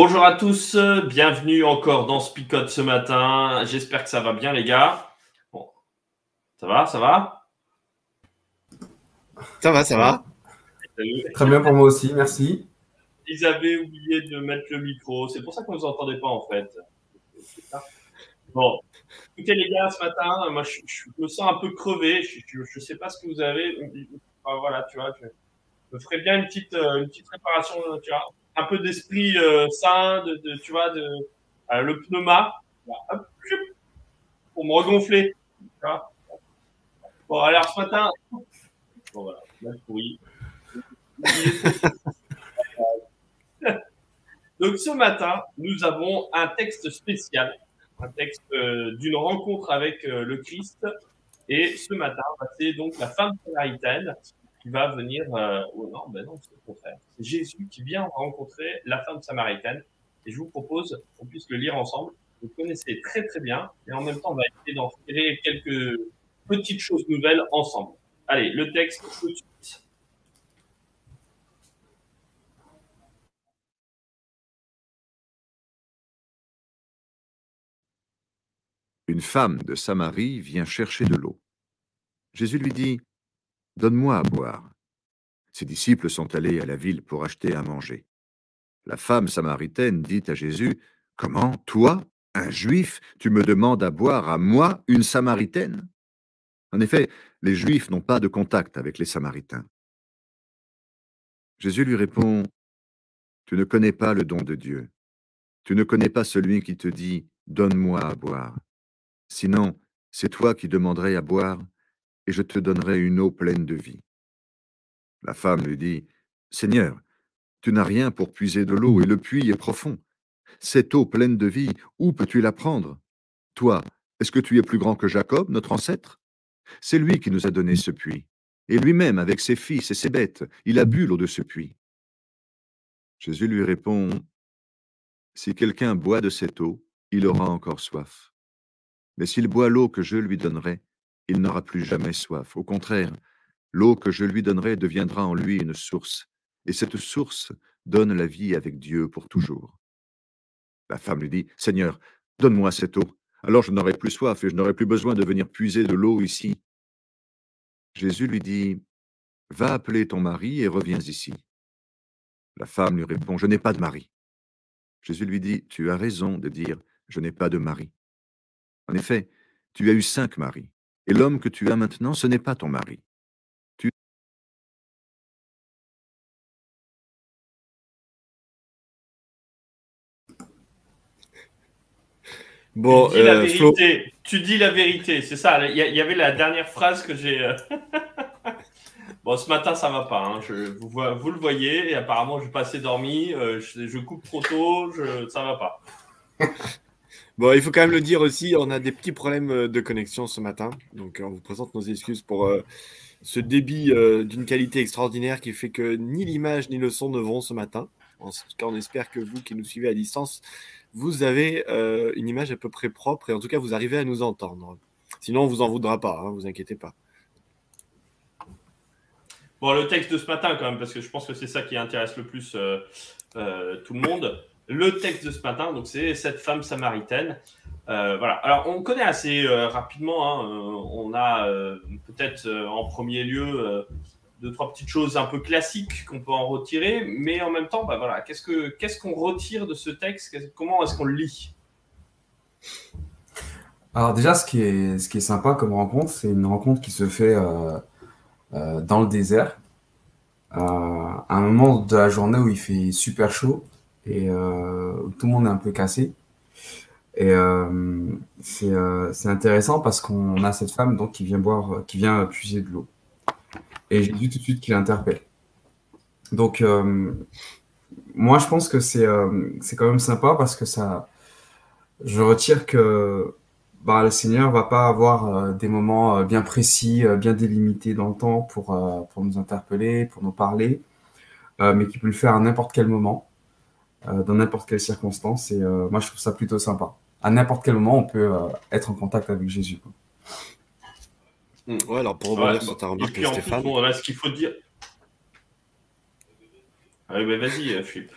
Bonjour à tous, bienvenue encore dans Spicote ce matin. J'espère que ça va bien les gars. Bon. Ça va, ça va? Ça va, ça va. Très bien pour moi aussi, merci. Ils avaient oublié de mettre le micro, c'est pour ça qu'on ne vous entendait pas en fait. Bon, écoutez les gars, ce matin, moi je, me sens un peu crevé, je ne sais pas ce que vous avez. voilà, tu vois, je me ferais bien une petite, euh, une petite préparation, tu vois un peu d'esprit euh, sain, de, tu vois, de, euh, le pneuma, pour me regonfler. bon, alors ce matin. Donc ce matin, nous avons un texte spécial, un texte euh, d'une rencontre avec le Christ. Et ce matin, c'est donc la femme samaritaine va venir. Euh, oh non, ben non, c'est le contraire. C'est Jésus qui vient rencontrer la femme samaritaine. Et je vous propose qu'on puisse le lire ensemble. Vous connaissez très très bien. Et en même temps, on va essayer d'en tirer quelques petites choses nouvelles ensemble. Allez, le texte tout de suite. Une femme de Samarie vient chercher de l'eau. Jésus lui dit, Donne-moi à boire. Ses disciples sont allés à la ville pour acheter à manger. La femme samaritaine dit à Jésus, Comment, toi, un juif, tu me demandes à boire à moi, une samaritaine? En effet, les juifs n'ont pas de contact avec les samaritains. Jésus lui répond, Tu ne connais pas le don de Dieu. Tu ne connais pas celui qui te dit, Donne-moi à boire. Sinon, c'est toi qui demanderais à boire, et je te donnerai une eau pleine de vie. La femme lui dit, Seigneur, tu n'as rien pour puiser de l'eau, et le puits est profond. Cette eau pleine de vie, où peux-tu la prendre? Toi, est-ce que tu es plus grand que Jacob, notre ancêtre? C'est lui qui nous a donné ce puits, et lui-même, avec ses fils et ses bêtes, il a bu l'eau de ce puits. Jésus lui répond, Si quelqu'un boit de cette eau, il aura encore soif. Mais s'il boit l'eau que je lui donnerai, il n'aura plus jamais soif. Au contraire, l'eau que je lui donnerai deviendra en lui une source, et cette source donne la vie avec Dieu pour toujours. La femme lui dit, Seigneur, donne-moi cette eau, alors je n'aurai plus soif et je n'aurai plus besoin de venir puiser de l'eau ici. Jésus lui dit, Va appeler ton mari et reviens ici. La femme lui répond, Je n'ai pas de mari. Jésus lui dit, Tu as raison de dire, Je n'ai pas de mari. En effet, tu as eu cinq maris, et l'homme que tu as maintenant, ce n'est pas ton mari. Tu... Bon, tu dis la euh, vérité. Tu dis la vérité, c'est ça. Il y, avait la dernière phrase que j'ai. Euh, bon, ce matin, ça va pas. Hein. Je, vous, vous, le voyez, et apparemment, je suis pas assez dormi. Euh, je, coupe trop tôt. Je, ça va pas. Bon, il faut quand même le dire aussi, on a des petits problèmes euh, de connexion ce matin. Donc, on vous présente nos excuses pour euh, ce débit euh, d'une qualité extraordinaire qui fait que ni l'image ni le son ne vont ce matin. En tout cas, on espère que vous qui nous suivez à distance, vous avez une image à peu près propre et en tout cas, vous arrivez à nous entendre. Sinon, on vous en voudra pas, hein, vous inquiétez pas. Bon, le texte de ce matin, quand même, parce que je pense que c'est ça qui intéresse le plus tout le monde le texte de ce matin, donc c'est cette femme samaritaine. Euh, voilà. Alors, on connaît assez euh, rapidement. Hein, euh, on a peut-être en premier lieu deux trois petites choses un peu classiques qu'on peut en retirer, mais en même temps, bah voilà, qu'est-ce que qu'est-ce qu'on retire de ce texte? Comment est-ce qu'on le lit? Alors déjà, ce qui est ce qui est sympa comme rencontre, c'est une rencontre qui se fait dans le désert moment de la journée où il fait super chaud et euh, tout le monde est un peu cassé. Et euh, c'est euh, c'est intéressant parce qu'on a cette femme donc qui vient boire, qui vient puiser de l'eau. Et j'ai vu tout de suite qu'il interpelle. Donc moi je pense que c'est quand même sympa parce que ça, je retire que bah, le Seigneur va pas avoir des moments bien précis, bien délimités dans le temps pour, pour nous interpeller, pour nous parler, mais qui peut le faire à n'importe quel moment, dans n'importe quelle circonstance. Et euh, moi, je trouve ça plutôt sympa. À n'importe quel moment, on peut euh, être en contact avec Jésus. quoi. Ouais, alors pour Ouais, rebondir sur ta et remarque, puis en plus, Stéphane, bon, là, ce qu'il faut dire. Ah, mais vas-y, euh, Philippe.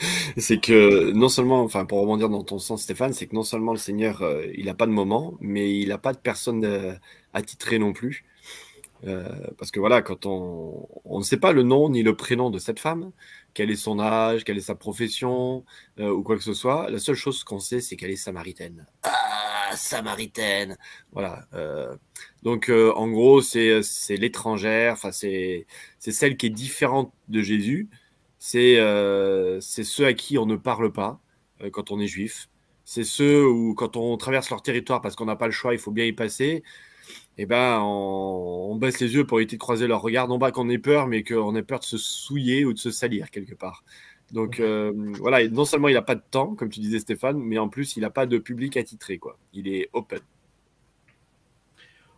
c'est que non seulement, enfin pour rebondir dans ton sens, Stéphane, c'est que non seulement le Seigneur, euh, il n'a pas de moment, mais il n'a pas de personne euh, attitrée non plus. Euh, parce que voilà, quand on, on ne sait pas le nom ni le prénom de cette femme, quel est son âge, quelle est sa profession euh, ou quoi que ce soit, la seule chose qu'on sait, c'est qu'elle est samaritaine. Ah, samaritaine. Voilà. euh, donc euh, en gros, c'est l'étrangère. C'est celle qui est différente de Jésus. C'est ceux à qui on ne parle pas quand on est juif. C'est ceux où quand on traverse leur territoire parce qu'on n'a pas le choix, il faut bien y passer eh ben, on, on baisse les yeux pour éviter de croiser leur regard. Non pas qu'on ait peur, mais qu'on ait peur de se souiller ou de se salir quelque part. Donc euh, voilà, et non seulement il n'a pas de temps, comme tu disais Stéphane, mais en plus il n'a pas de public attitré. Quoi. Il est open.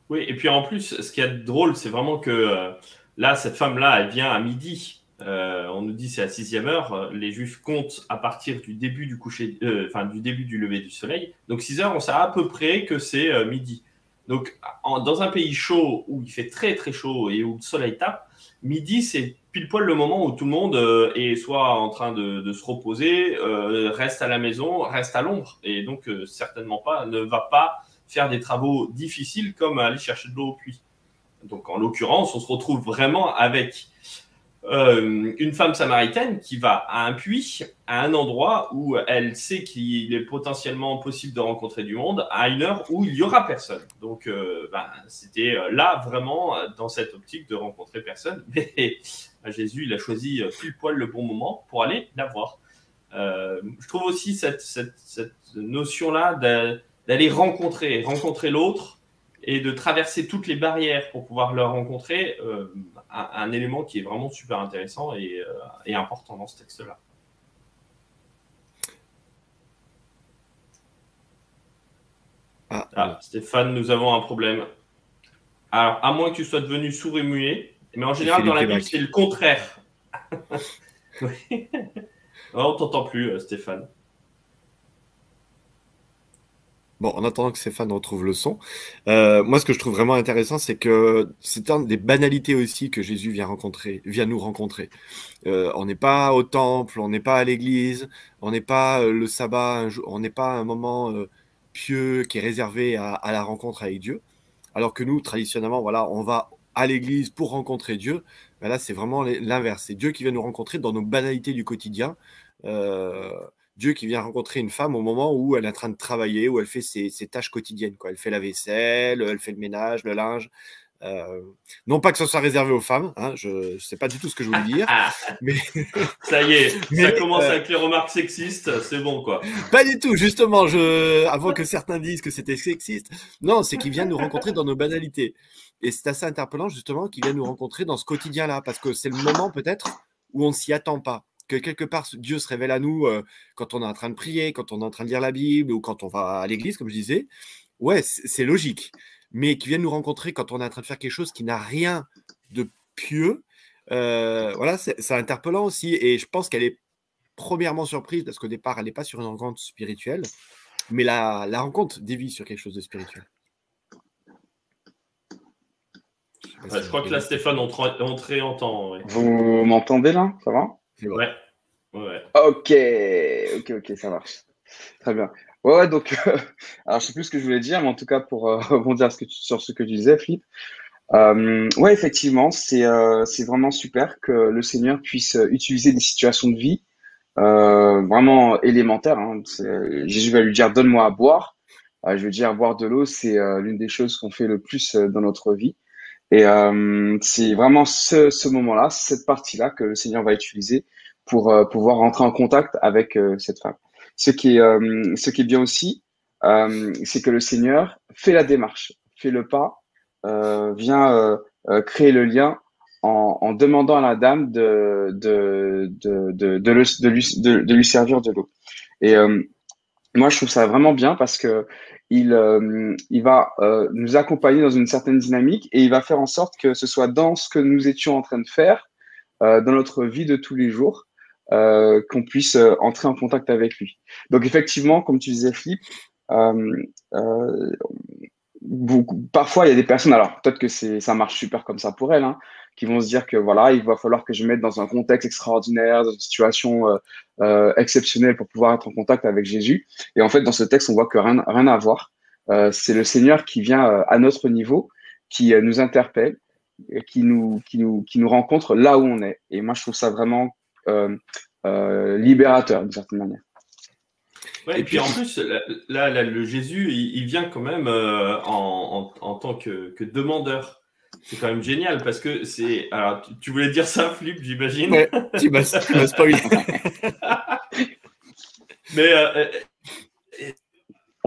Oui, et puis en plus, ce qui est drôle, c'est vraiment que euh, là, cette femme-là, elle vient à midi. Euh, on nous dit c'est à sixième heure. Les Juifs comptent à partir du début du coucher, enfin du début du lever du soleil. Donc 6 heures, on sait à peu près que c'est midi. Donc dans un pays chaud où il fait très très chaud et où le soleil tape, midi c'est pile poil le moment où tout le monde euh, est soit en train de, de se reposer, euh, reste à la maison, reste à l'ombre et donc euh, certainement pas ne va pas faire des travaux difficiles comme aller chercher de l'eau au puits. Donc en l'occurrence, on se retrouve vraiment avec euh, une femme samaritaine qui va à un puits, à un endroit où elle sait qu'il est potentiellement possible de rencontrer du monde, à une heure où il y aura personne. Donc euh, ben, c'était euh, là vraiment euh, dans cette optique de rencontrer personne. Mais ben, Jésus, il a choisi euh, pile poil le bon moment pour aller la voir. Euh, je trouve aussi cette, cette, cette notion-là d'a- d'aller rencontrer, rencontrer l'autre et de traverser toutes les barrières pour pouvoir le rencontrer, un, un élément qui est vraiment super intéressant et, euh, et important dans ce texte-là. Ah, Ah, Stéphane, nous avons un problème. Alors, à moins que tu sois devenu sourd et muet, mais en général, dans la Bible, c'est le contraire. Oui. Non, on t'entend plus, euh, Stéphane. Bon, en attendant que Stéphane retrouve le son, euh, moi ce que je trouve vraiment intéressant, c'est que c'est un des banalités aussi que Jésus vient rencontrer, vient nous rencontrer. Euh, on n'est pas au temple, on n'est pas à l'église, on n'est pas euh, le sabbat, on n'est pas un moment pieux qui est réservé à, la rencontre avec Dieu. Alors que nous, traditionnellement, voilà, on va à l'église pour rencontrer Dieu. Ben là, c'est vraiment l'inverse. C'est Dieu qui vient nous rencontrer dans nos banalités du quotidien. Dieu qui vient rencontrer une femme au moment où elle est en train de travailler, où elle fait ses, ses tâches quotidiennes. Quoi. Elle fait la vaisselle, elle fait le ménage, le linge. Euh, non pas que ce soit réservé aux femmes, hein, je ne sais pas du tout ce que je voulais dire, mais ça y est, ça Mais, commence euh, avec les remarques sexistes, c'est bon quoi. pas du tout, justement, je... avant que certains disent que c'était sexiste. Non, c'est qu'il vient nous rencontrer dans nos banalités. Et c'est assez interpellant, justement, qu'il vient nous rencontrer dans ce quotidien-là, parce que c'est le moment peut-être où on ne s'y attend pas. Que quelque part, Dieu se révèle à nous euh, quand on est en train de prier, quand on est en train de lire la Bible ou quand on va à l'église, comme je disais. Ouais, c'est logique. Mais qu'il vienne nous rencontrer quand on est en train de faire quelque chose qui n'a rien de pieux, euh, voilà, c'est interpellant aussi. Et je pense qu'elle est premièrement surprise parce qu'au départ, elle n'est pas sur une rencontre spirituelle, mais la, la rencontre dévie sur quelque chose de spirituel. Je, Ouais, crois que là. Stéphane, on on te réentend. Ouais. Vous m'entendez là? Ça va? C'est bon. Ouais. ouais. Ok, ok, ok, ça marche. Très bien. Ouais, ouais, donc, euh, alors je sais plus ce que je voulais dire, mais en tout cas, pour euh, rebondir ce que tu- sur ce que tu disais, Philippe, euh, ouais, effectivement, c'est euh, c'est vraiment super que le Seigneur puisse euh, utiliser des situations de vie euh, vraiment élémentaires. Hein. Jésus va lui dire, donne-moi à boire. Je veux dire, boire de l'eau, c'est l'une des choses qu'on fait le plus dans notre vie. Et euh, c'est vraiment ce, ce moment-là, cette partie-là que le Seigneur va utiliser pour euh, pouvoir rentrer en contact avec euh, cette femme. Ce qui est, euh, ce qui est bien aussi, euh, c'est que le Seigneur fait la démarche, fait le pas, euh, vient créer le lien en, en demandant à la dame de, de, de, de, de, lui, de, de lui servir de l'eau. Et moi, je trouve ça vraiment bien parce que il, euh, il va euh, nous accompagner dans une certaine dynamique et il va faire en sorte que ce soit dans ce que nous étions en train de faire, euh, dans notre vie de tous les jours, qu'on puisse entrer en contact avec lui. Donc effectivement, comme tu disais, beaucoup, parfois il y a des personnes, alors peut-être que ça marche super comme ça pour elles, hein, qui vont se dire que voilà, il va falloir que je me mette dans un contexte extraordinaire, dans une situation euh, euh, exceptionnelle pour pouvoir être en contact avec Jésus. Et en fait, dans ce texte, on voit que rien, rien à voir. Euh, c'est le Seigneur qui vient euh, à notre niveau, qui euh, nous interpelle, et qui nous, qui nous, qui nous rencontre là où on est. Et moi, je trouve ça vraiment euh, euh, libérateur d'une certaine manière. Ouais, et puis en plus, là, là, là, le Jésus, il, il vient quand même euh, en, en, en tant que, que demandeur. C'est quand même génial parce que c'est. Alors, tu, tu voulais dire ça, Flip, j'imagine Ouais, tu m'as spoilé. Mais euh, euh,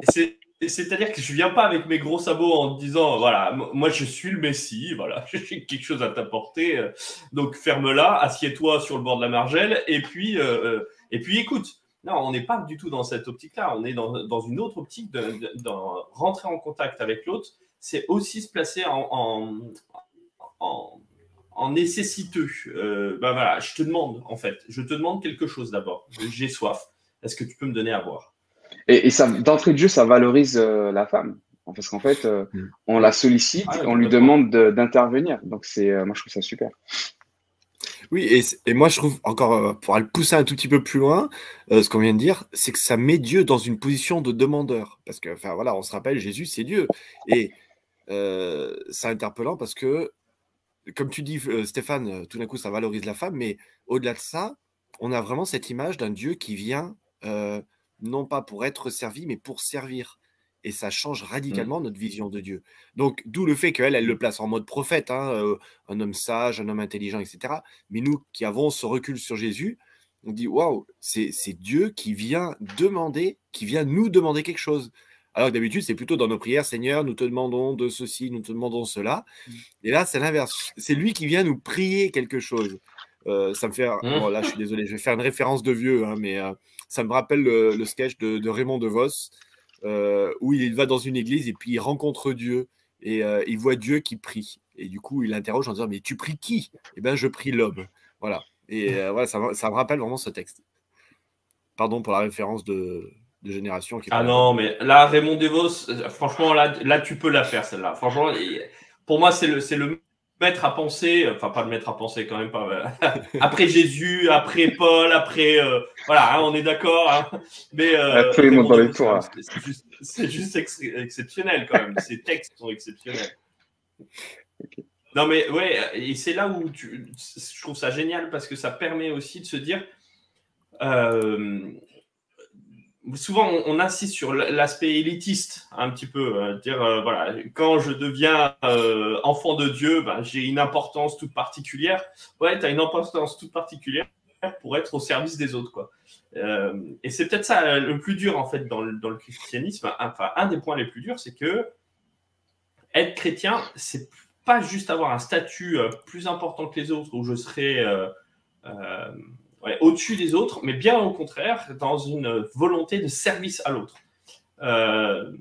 c'est. C'est-à-dire que je viens pas avec mes gros sabots en disant voilà moi je suis le Messie voilà j'ai quelque chose à t'apporter euh, donc ferme-la assieds-toi sur le bord de la margelle et puis euh, et puis écoute non on n'est pas du tout dans cette optique-là on est dans, dans une autre optique de, de- d'en rentrer en contact avec l'autre c'est aussi se placer en en, en, en nécessiteux euh, ben voilà je te demande en fait je te demande quelque chose d'abord j'ai soif est-ce que tu peux me donner à boire? Et, et ça, d'entrée de jeu, ça valorise euh, la femme. Parce qu'en fait, euh, Mm. on la sollicite, Ah ouais, on lui demande de- d'intervenir. Donc, c'est, euh, moi, je trouve ça super. Oui, et, et moi je trouve encore, euh, pour aller pousser un tout petit peu plus loin, euh, ce qu'on vient de dire, c'est que ça met Dieu dans une position de demandeur. Parce que, enfin voilà, on se rappelle, Jésus c'est Dieu. Et euh, c'est interpellant parce que, comme tu dis, euh, Stéphane, euh, tout d'un coup ça valorise la femme, mais au-delà de ça, on a vraiment cette image d'un Dieu qui vient, euh, non pas pour être servi, mais pour servir. Et ça change radicalement notre vision de Dieu. Donc, d'où le fait qu'elle, elle le place en mode prophète, hein, euh, un homme sage, un homme intelligent, etc. Mais nous qui avons ce recul sur Jésus, on dit waouh, c'est c'est Dieu qui vient demander, qui vient nous demander quelque chose. Alors que d'habitude, c'est plutôt dans nos prières, Seigneur, nous te demandons de ceci, nous te demandons cela. Et là, c'est l'inverse. C'est lui qui vient nous prier quelque chose. Euh, ça me fait. Mmh. Bon, là, je suis désolé, je vais faire une référence de vieux, hein, mais euh, ça me rappelle le, le sketch de, de Raymond DeVos, euh, où il va dans une église et puis il rencontre Dieu et euh, il voit Dieu qui prie. Et du coup, il interroge en disant Mais tu pries qui? Eh bien, je prie l'homme. Voilà. Et voilà, ça, ça me rappelle vraiment ce texte. Pardon pour la référence de, de génération. Qui Ah non, mais là, Raymond Devos, euh, franchement, là, là tu peux la faire, celle-là. Franchement, pour moi, c'est le, c'est le maître à penser, enfin, pas le maître à penser quand même pas. euh, après Jésus, après Paul, après. euh, voilà, hein, on est d'accord. hein. mais. Euh, Absolument Raymond dans les Devos, tours, c'est- juste, c'est juste ex- exceptionnel quand même. Ces textes sont exceptionnels. Non, mais ouais, et c'est là où tu, je trouve ça génial parce que ça permet aussi de se dire. euh, souvent, on, insiste sur l'aspect élitiste un petit peu. euh, dire, euh, voilà, quand je deviens euh, enfant de Dieu, ben, j'ai une importance toute particulière. Ouais, tu as une importance toute particulière pour être au service des autres. Quoi. Et c'est peut-être ça le plus dur en fait dans le, dans le christianisme. Enfin, un des points les plus durs, c'est que être chrétien, c'est pas juste avoir un statut plus important que les autres où je serai au-dessus des autres, mais bien au contraire, dans une volonté de service à l'autre. Euh,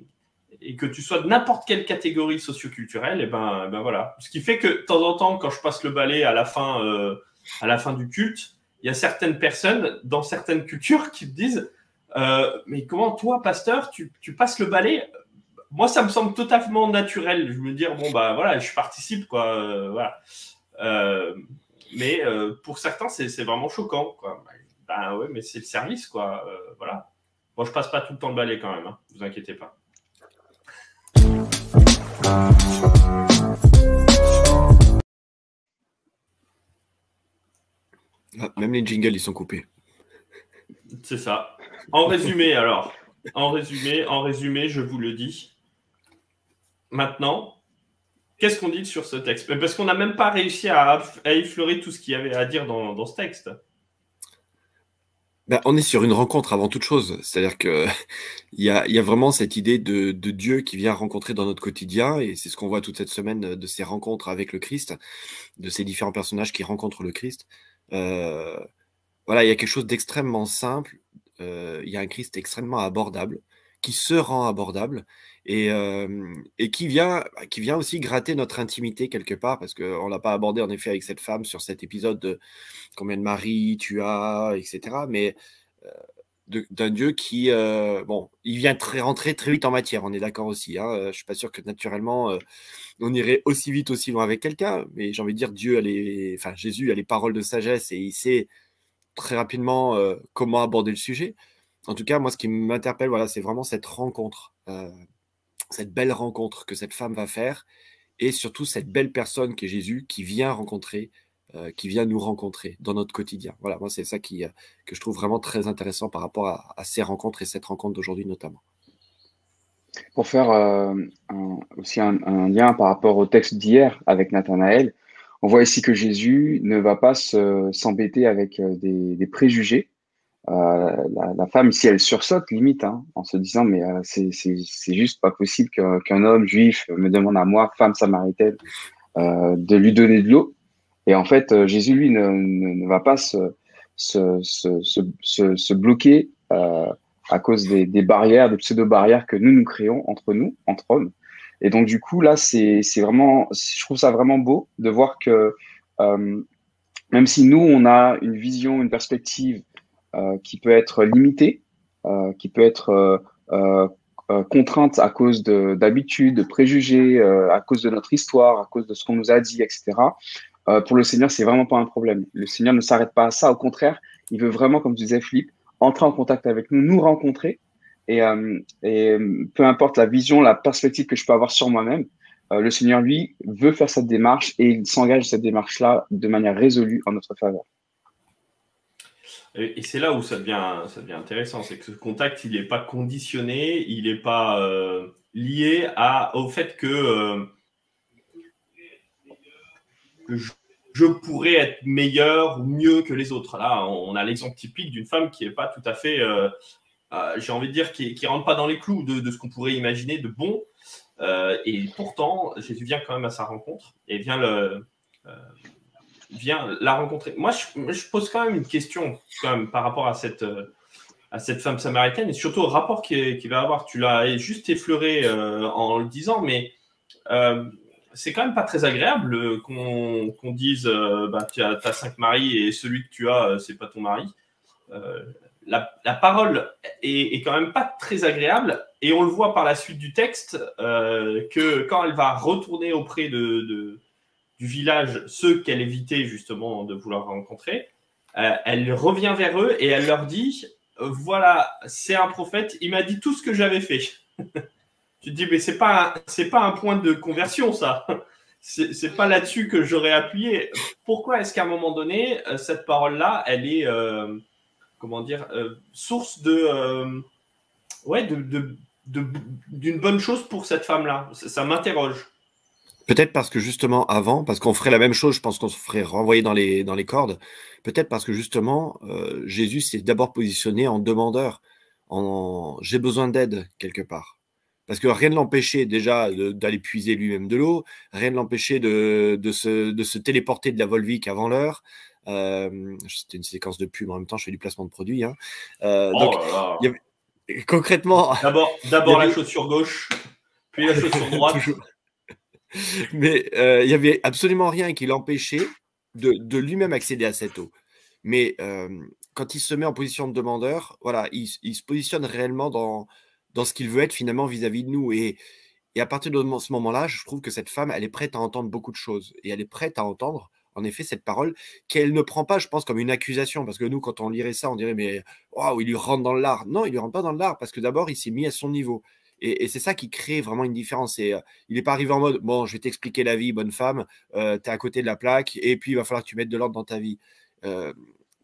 et que tu sois de n'importe quelle catégorie socioculturelle, et ben, ben voilà. Ce qui fait que de temps en temps, quand je passe le balai à la fin, euh, à la fin du culte, il y a certaines personnes dans certaines cultures qui me disent euh, Mais comment toi, pasteur, tu, passes le balai? Moi, ça me semble totalement naturel. Je me dis Bon, bah voilà, je participe, quoi. voilà. Mais euh, pour certains, c'est vraiment choquant, quoi. Ben ouais, mais c'est le service, quoi. euh, voilà. Moi, je passe pas tout le temps le balai quand même, hein, vous inquiétez pas. Ah, même les jingles, ils sont coupés. C'est ça. En résumé, alors, en résumé, en résumé, je vous le dis. Maintenant, Qu'est-ce qu'on dit sur ce texte? Parce qu'on n'a même pas réussi à, effleurer tout ce qu'il y avait à dire dans, ce texte. Ben, on est sur une rencontre avant toute chose. C'est-à-dire qu'il y a, y a vraiment cette idée de, Dieu qui vient rencontrer dans notre quotidien. Et c'est ce qu'on voit toute cette semaine de ces rencontres avec le Christ, de ces différents personnages qui rencontrent le Christ. Euh, voilà, il y a quelque chose d'extrêmement simple. Euh, il y a un Christ extrêmement abordable, qui se rend abordable et, et qui, vient, qui vient aussi gratter notre intimité quelque part, parce qu'on ne l'a pas abordé en effet avec cette femme sur cet épisode de combien de maris tu as, etc. Mais d'un Dieu qui, bon, il vient très, rentrer très vite en matière, on est d'accord aussi. Hein, je ne suis pas sûr que naturellement on irait aussi vite, aussi loin avec quelqu'un, mais j'ai envie de dire, Dieu, elle est, enfin Jésus a les paroles de sagesse et il sait très rapidement comment aborder le sujet. En tout cas, moi, ce qui m'interpelle, voilà, c'est vraiment cette rencontre cette belle rencontre que cette femme va faire et surtout cette belle personne qui est Jésus qui vient rencontrer, euh, qui vient nous rencontrer dans notre quotidien. Voilà, moi c'est ça qui, euh, que je trouve vraiment très intéressant par rapport à, ces rencontres et cette rencontre d'aujourd'hui notamment. Pour faire euh, aussi un, lien par rapport au texte d'hier avec Nathanaël, on voit ici que Jésus ne va pas s'embêter avec des, préjugés, euh, la, femme, si elle sursaute, limite, hein, en se disant, mais euh, c'est juste pas possible qu'un homme juif me demande à moi, femme samaritaine, euh, de lui donner de l'eau. Et en fait, Jésus, lui, ne, ne, va pas se, se, se, se bloquer à cause des, des, barrières, des pseudo-barrières que nous nous créons entre nous, entre hommes. Et donc, du coup, là, c'est vraiment, je trouve ça vraiment beau de voir que même si nous, on a une vision, une perspective euh, qui peut être limitée, euh, qui peut être euh, contrainte à cause d'habitudes, de, de, préjugés, à cause de notre histoire, à cause de ce qu'on nous a dit, etc. pour le Seigneur, c'est vraiment pas un problème. Le Seigneur ne s'arrête pas à ça. Au contraire, il veut vraiment, comme disait Philippe, entrer en contact avec nous, nous rencontrer. Et, et peu importe la vision, la perspective que je peux avoir sur moi-même, le Seigneur, lui, veut faire cette démarche et il s'engage cette démarche-là de manière résolue en notre faveur. Et c'est là où ça devient, intéressant, c'est que ce contact, il n'est pas conditionné, il n'est pas euh, lié au fait que, euh, je, pourrais être meilleur ou mieux que les autres. Là, on a l'exemple typique d'une femme qui n'est pas tout à fait, euh, j'ai envie de dire, qui ne rentre pas dans les clous de, de ce qu'on pourrait imaginer de bon. et pourtant, Jésus vient quand même à sa rencontre et vient le vient la rencontrer. Moi, je, pose quand même une question par rapport à cette, euh, à cette femme samaritaine et surtout au rapport qu'il va avoir. Tu l'as juste effleuré euh, en le disant, mais euh, c'est quand même pas très agréable qu'on dise bah, tu as, cinq maris et celui que tu as, c'est pas ton mari. La, la, parole est, quand même pas très agréable et on le voit par la suite du texte que quand elle va retourner auprès de du village, ceux qu'elle évitait justement de vouloir rencontrer, euh, elle revient vers eux et elle leur dit voilà, c'est un prophète, il m'a dit tout ce que j'avais fait. tu te dis mais c'est pas c'est pas un point de conversion ça. C'est pas là-dessus que j'aurais appuyé. Pourquoi est-ce qu'à un moment donné euh, cette parole-là, elle est euh, comment dire source de ouais de d'une bonne chose pour cette femme-là? Ça m'interroge. Peut-être parce que justement avant, parce qu'on ferait la même chose, je pense qu'on se ferait renvoyer dans les, dans les cordes. Peut-être parce que justement, euh, Jésus s'est d'abord positionné en demandeur, en j'ai besoin d'aide quelque part. Parce que rien ne l'empêchait déjà d'aller puiser lui-même de l'eau, rien ne l'empêchait de, de, se, de se téléporter de la Volvic avant l'heure. Euh, C'était une séquence de pub en même temps, je fais du placement de produit. Hein. Euh, oh donc, y avait, concrètement. D'abord la chaussure gauche, puis la chaussure droite. Mais euh, il n'y avait absolument rien qui l'empêchait de, lui-même accéder à cette eau. Mais euh, quand il se met en position de demandeur, voilà, il, se positionne réellement dans, dans ce qu'il veut être finalement vis-à-vis de nous. Et, à partir de ce moment-là, je trouve que cette femme, elle est prête à entendre beaucoup de choses. Et elle est prête à entendre, en effet, cette parole qu'elle ne prend pas, je pense, comme une accusation. Parce que nous, quand on lirait ça, on dirait, mais waouh, il lui rentre dans l'art. Non, il lui rentre pas dans l'art parce que d'abord, il s'est mis à son niveau. Et, c'est ça qui crée vraiment une différence. Et, euh, il n'est pas arrivé en mode Bon, je vais t'expliquer la vie, bonne femme, euh, tu es à côté de la plaque, et puis il va falloir que tu mettes de l'ordre dans ta vie. Euh,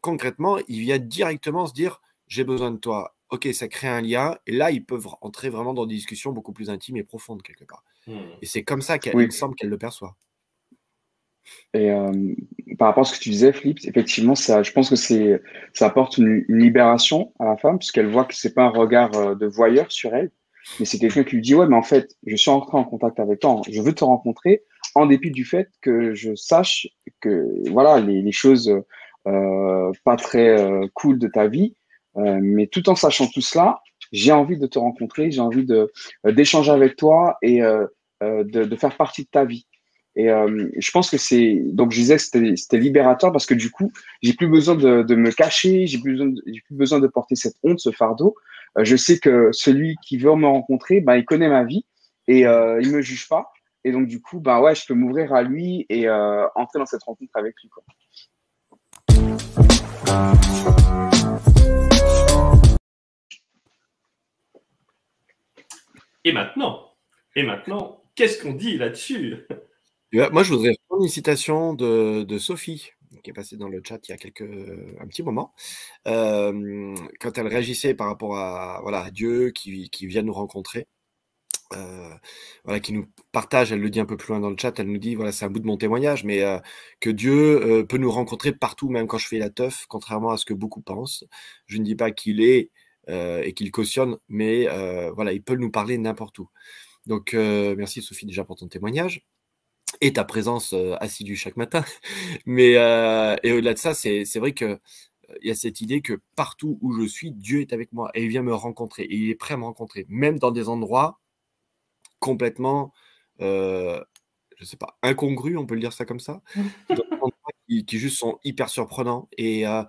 concrètement, il vient directement se dire J'ai besoin de toi. Ok, ça crée un lien, et là, ils peuvent entrer vraiment dans des discussions beaucoup plus intimes et profondes, quelque part. Hmm. Et c'est comme ça qu'elle me semble qu'elle le perçoit. Et euh, par rapport à ce que tu disais, Flip, effectivement, ça, je pense que c'est, ça apporte une, libération à la femme, puisqu'elle voit que c'est pas un regard de voyeur sur elle, mais c'est quelqu'un qui lui dit, ouais, mais en fait, je suis entré en contact avec toi, je veux te rencontrer, en dépit du fait que je sache que, voilà, les, les choses euh, pas très euh, cool de ta vie, euh, mais tout en sachant tout cela, j'ai envie de te rencontrer, j'ai envie de d'échanger avec toi et de, de, faire partie de ta vie. Et je pense que c'est donc je disais que c'était libérateur parce que du coup j'ai plus besoin de, de me cacher, j'ai plus besoin j'ai plus besoin de porter cette honte, ce fardeau. Je sais que celui qui veut me rencontrer, bah, il connaît ma vie et euh, il me juge pas. Et donc du coup, bah ouais, je peux m'ouvrir à lui et euh, entrer dans cette rencontre avec lui. Quoi. Et maintenant, et maintenant, qu'est-ce qu'on dit là-dessus? Moi, je voudrais prendre une citation de, Sophie, qui est passée dans le chat il y a quelques, un petit moment, euh, quand elle réagissait par rapport à, voilà, Dieu qui, qui vient nous rencontrer. Euh, voilà, qui nous partage, elle le dit un peu plus loin dans le chat, elle nous dit, voilà, c'est un bout de mon témoignage, mais euh, que Dieu peut nous rencontrer partout, même quand je fais la teuf, contrairement à ce que beaucoup pensent. Je ne dis pas qu'il est et qu'il cautionne, mais voilà, il peut nous parler n'importe où. Donc, merci Sophie déjà pour ton témoignage et ta présence assidue chaque matin. mais et au-delà de ça, c'est vrai que il y a cette idée que partout où je suis, Dieu est avec moi et il vient me rencontrer et il est prêt à me rencontrer, même dans des endroits complètement, euh, je sais pas, incongru, on peut le dire ça comme ça, qui, qui, juste sont hyper surprenants. Et, euh,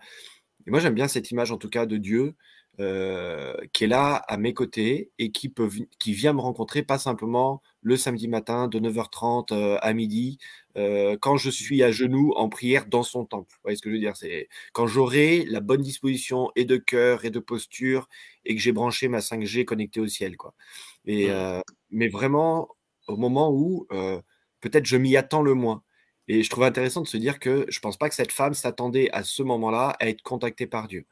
moi, j'aime bien cette image, en tout cas, de Dieu euh, qui est là à mes côtés et qui, peut, qui vient me rencontrer, pas simplement le samedi matin de 9h30 euh, à midi, euh, quand je suis à genoux en prière dans son temple. Vous voyez ce que je veux dire? C'est quand j'aurai la bonne disposition et de cœur et de posture et que j'ai branché ma 5G connectée au ciel. Quoi. Et, mmh. mais vraiment, au moment où peut-être je m'y attends le moins. Et je trouve intéressant de se dire que je ne pense pas que cette femme s'attendait à ce moment-là à être contactée par Dieu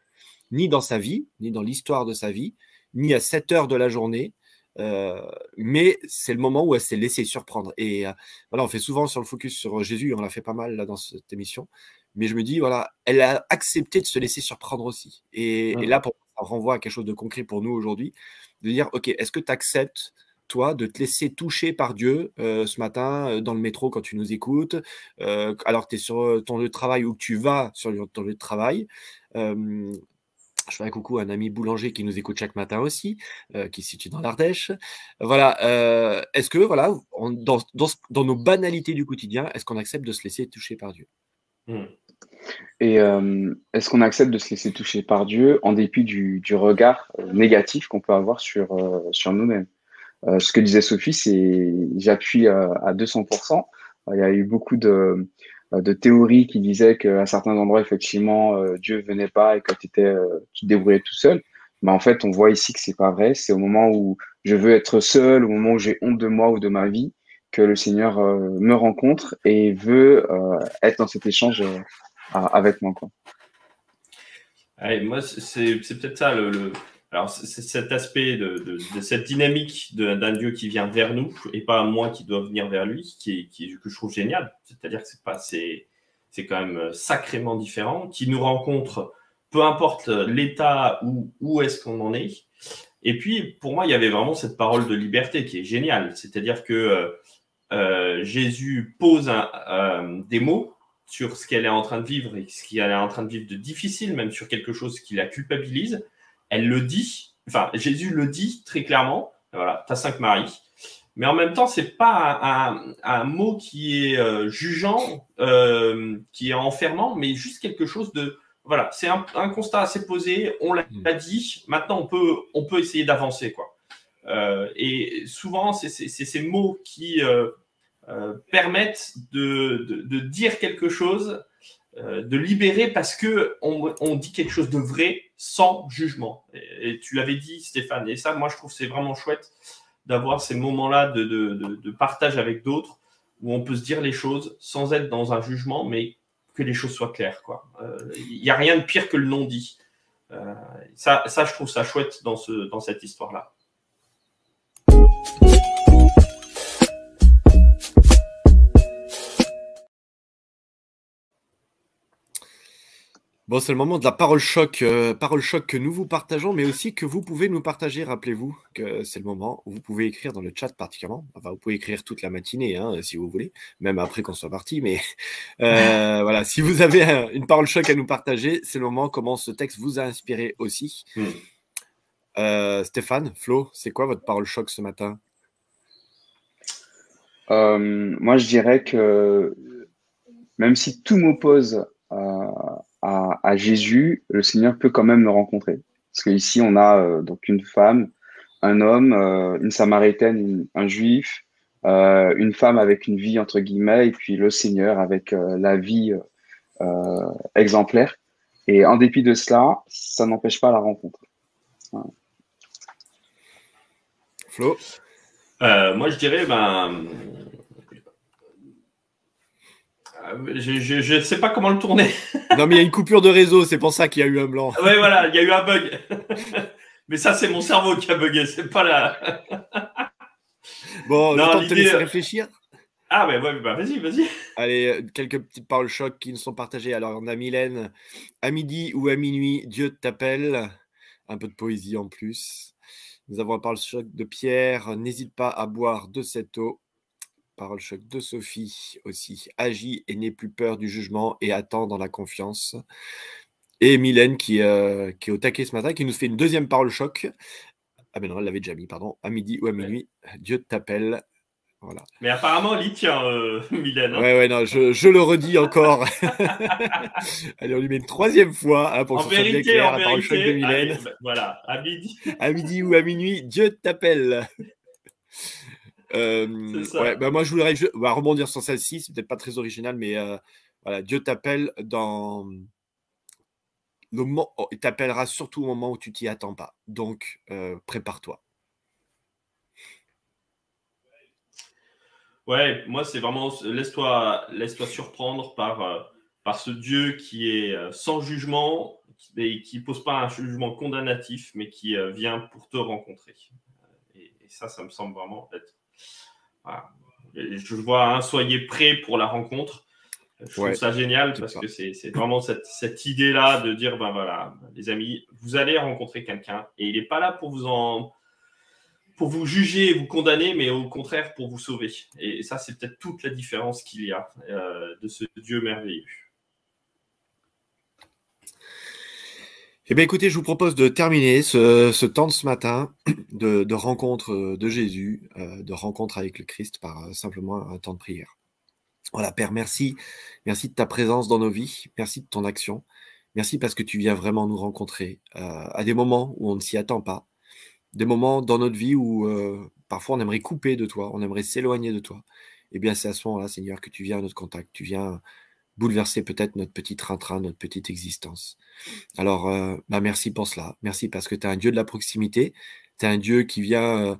ni dans sa vie, ni dans l'histoire de sa vie, ni à cette heure de la journée. Euh, mais c'est le moment où elle s'est laissée surprendre. Et euh, voilà, on fait souvent sur le focus sur Jésus, on l'a fait pas mal là dans cette émission. Mais je me dis, voilà, elle a accepté de se laisser surprendre aussi. Et, là, pour, ça renvoie à quelque chose de concret pour nous aujourd'hui, de dire, OK, est-ce que tu acceptes, toi, de te laisser toucher par Dieu euh, ce matin dans le métro quand tu nous écoutes, alors que tu es sur ton lieu de travail ou que tu vas sur ton lieu de travail je fais un coucou à un ami boulanger qui nous écoute chaque matin aussi, euh, qui se situe dans l'Ardèche. Voilà. Euh, est-ce que, voilà, dans, dans, nos banalités du quotidien, est-ce qu'on accepte de se laisser toucher par Dieu? Mmh. Et euh, est-ce qu'on accepte de se laisser toucher par Dieu en dépit du, du regard négatif qu'on peut avoir sur, sur nous-mêmes? Ce que disait Sophie, c'est j'appuie à 200%. Il y a eu beaucoup de, euh, théories qui disaient qu'à certains endroits, effectivement, euh, Dieu venait pas et que étais, euh, tu te débrouillais tout seul. Mais en fait, on voit ici que c'est pas vrai. C'est au moment où je veux être seul, au moment où j'ai honte de moi ou de ma vie, que le Seigneur me rencontre et veut être dans cet échange avec moi. Quoi. moi, c'est peut-être ça le, alors, c'est cet aspect de, cette dynamique d'un Dieu qui vient vers nous et pas moi qui dois venir vers lui, qui, qui que je trouve génial. C'est-à-dire que c'est pas, c'est, c'est quand même sacrément différent, qui nous rencontre, peu importe l'état où, où est-ce qu'on en est. Et puis, pour moi, il y avait vraiment cette parole de liberté qui est géniale. C'est-à-dire que euh, euh Jésus pose un, euh, des mots sur ce qu'elle est en train de vivre et ce qu'elle est en train de vivre de difficile, même sur quelque chose qui la culpabilise elle le dit, enfin, Jésus le dit très clairement, voilà, t'as cinq maris. Mais en même temps, c'est pas un, un, mot qui est euh, jugeant, euh, qui est enfermant, mais juste quelque chose de, voilà, c'est un, un, constat assez posé. On l'a hmm. dit. Maintenant, on peut, on peut essayer d'avancer, quoi. Euh, et souvent, c'est ces mots qui euh, euh, permettent de, de, de, dire quelque chose euh, de libérer parce que on, dit quelque chose de vrai sans jugement. Et, tu l'avais dit, Stéphane. Et ça, moi, je trouve c'est vraiment chouette d'avoir ces moments-là de, partage avec d'autres où on peut se dire les choses sans être dans un jugement, mais que les choses soient claires. Il euh, n'y a rien de pire que le non-dit. Euh, ça, ça, je trouve ça chouette dans, ce, dans cette histoire-là. Bon, c'est le moment de la parole choc, euh, parole choc que nous vous partageons, mais aussi que vous pouvez nous partager. Rappelez-vous que c'est le moment où vous pouvez écrire dans le chat particulièrement. Enfin, vous pouvez écrire toute la matinée, hein, si vous voulez, même après qu'on soit parti. Mais euh, voilà, si vous avez une parole choc à nous partager, c'est le moment comment ce texte vous a inspiré aussi. Hmm. Euh, Stéphane, Flo, c'est quoi votre parole choc ce matin? Moi, je dirais que même si tout m'oppose à, à- à Jésus, le Seigneur peut quand même le rencontrer. Parce qu'ici, on a euh, donc une femme, un homme, euh, une Samaritaine, une- un Juif, euh, une femme avec une vie entre guillemets, et puis le Seigneur avec euh, la vie euh, exemplaire. Et en dépit de cela, ça n'empêche pas la rencontre. Flo? Euh, moi, je dirais, ben. euh, Je ne sais pas comment le tourner. Non, mais il y a une coupure de réseau, c'est pour ça qu'il y a eu un blanc. Ouais, voilà, il y a eu un bug. Mais ça, c'est mon cerveau qui a bugué, c'est pas la. Bon, Non, le temps de te laisser euh, réfléchir. Ah, mais ouais, bah vas-y, vas-y. Allez, euh, quelques petites paroles choc qui nous sont partagées. Alors, on a Mylène, à midi ou à minuit, Dieu t'appelle. Un peu de poésie en plus. Nous avons un parole choc de Pierre, n'hésite pas à boire de cette eau. Parole choc de Sophie aussi. Agis et n'aie plus peur du jugement et attends dans la confiance. Et Mylène qui, euh, qui est au taquet ce matin, qui nous fait une deuxième parole choc. Ah ben non, elle l'avait déjà mis, pardon. À midi ou à minuit, Dieu t'appelle. Voilà. Mais apparemment, elle y tient, euh, Mylène. hein. Ouais, ouais, non, je, je le redis encore. Allez, on lui met une troisième fois hein, pour que ce soit bien vérité, clair, en parole choc de vérité, Mylène. allez, bah, voilà, à midi. À midi ou à minuit, Dieu t'appelle. Euh, ouais, bah moi, je voudrais bah, rebondir sur celle-ci. C'est peut-être pas très original, mais euh, voilà, Dieu t'appelle dans le moment. oh, il t'appellera surtout au moment où tu t'y attends pas. Donc, euh, prépare-toi. Ouais, moi, c'est vraiment laisse-toi laisse-toi surprendre par, euh, par ce Dieu qui est sans jugement et qui pose pas un jugement condamnatif, mais qui vient pour te rencontrer. Et, et ça, ça me semble vraiment être. Voilà. Je vois, hein, soyez prêts pour la rencontre. Je trouve ça génial c'est parce ça. que c'est c'est vraiment cette, cette idée-là de dire ben voilà, les amis, vous allez rencontrer quelqu'un et il n'est pas là pour vous en pour vous juger et vous condamner, mais au contraire pour vous sauver. Et ça, c'est peut-être toute la différence qu'il y a euh, de ce Dieu merveilleux. Eh bien, écoutez, je vous propose de terminer ce, temps de ce matin de, de rencontre euh, de Jésus, euh, de rencontre avec le Christ par euh, simplement un temps de prière. Voilà, Père, merci. Merci de ta présence dans nos vies. Merci de ton action. Merci parce que tu viens vraiment nous rencontrer à des moments où on ne s'y attend pas. Des moments dans notre vie où parfois on aimerait couper de toi, on aimerait s'éloigner de toi. Eh bien, c'est à ce moment-là, Seigneur, que tu viens à notre contact. Tu viens bouleverser peut-être notre petit train-train, notre petite existence. Alors, euh, bah merci pour cela. Merci parce que tu es un Dieu de la proximité. Tu es un Dieu qui vient euh,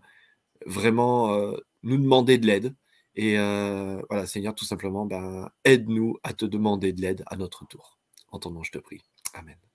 vraiment euh, nous demander de l'aide. Et voilà, Seigneur, tout simplement, ben, aide-nous à te demander de l'aide à notre tour. En ton nom, je te prie. Amen.